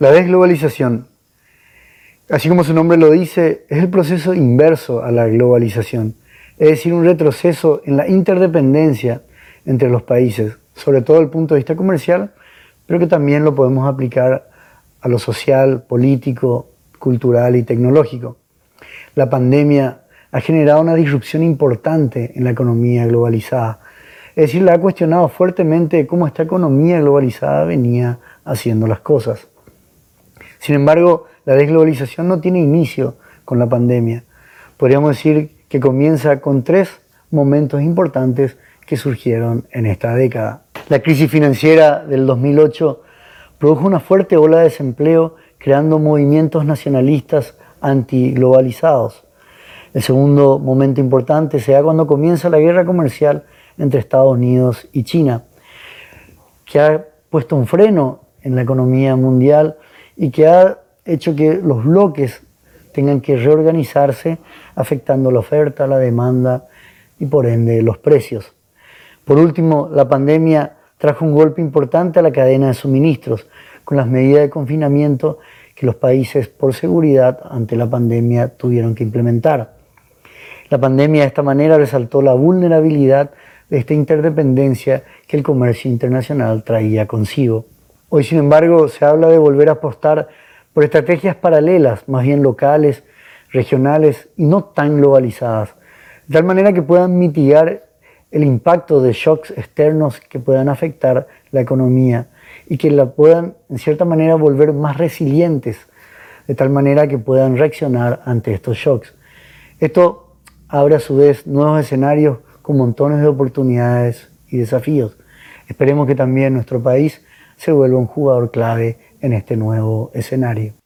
La desglobalización, así como su nombre lo dice, es el proceso inverso a la globalización, es decir, un retroceso en la interdependencia entre los países, sobre todo desde el punto de vista comercial, pero que también lo podemos aplicar a lo social, político, cultural y tecnológico. La pandemia ha generado una disrupción importante en la economía globalizada, es decir, la ha cuestionado fuertemente cómo esta economía globalizada venía haciendo las cosas. Sin embargo, la desglobalización no tiene inicio con la pandemia. Podríamos decir que comienza con tres momentos importantes que surgieron en esta década. La crisis financiera del 2008 produjo una fuerte ola de desempleo creando movimientos nacionalistas antiglobalizados. El segundo momento importante se da cuando comienza la guerra comercial entre Estados Unidos y China, que ha puesto un freno en la economía mundial y que ha hecho que los bloques tengan que reorganizarse, afectando la oferta, la demanda y por ende los precios. Por último, la pandemia trajo un golpe importante a la cadena de suministros, con las medidas de confinamiento que los países por seguridad ante la pandemia tuvieron que implementar. La pandemia de esta manera resaltó la vulnerabilidad de esta interdependencia que el comercio internacional traía consigo. Hoy, sin embargo, se habla de volver a apostar por estrategias paralelas, más bien locales, regionales y no tan globalizadas, de tal manera que puedan mitigar el impacto de shocks externos que puedan afectar la economía y que la puedan, en cierta manera, volver más resilientes, de tal manera que puedan reaccionar ante estos shocks. Esto abre a su vez nuevos escenarios con montones de oportunidades y desafíos. Esperemos que también nuestro país se vuelva un jugador clave en este nuevo escenario.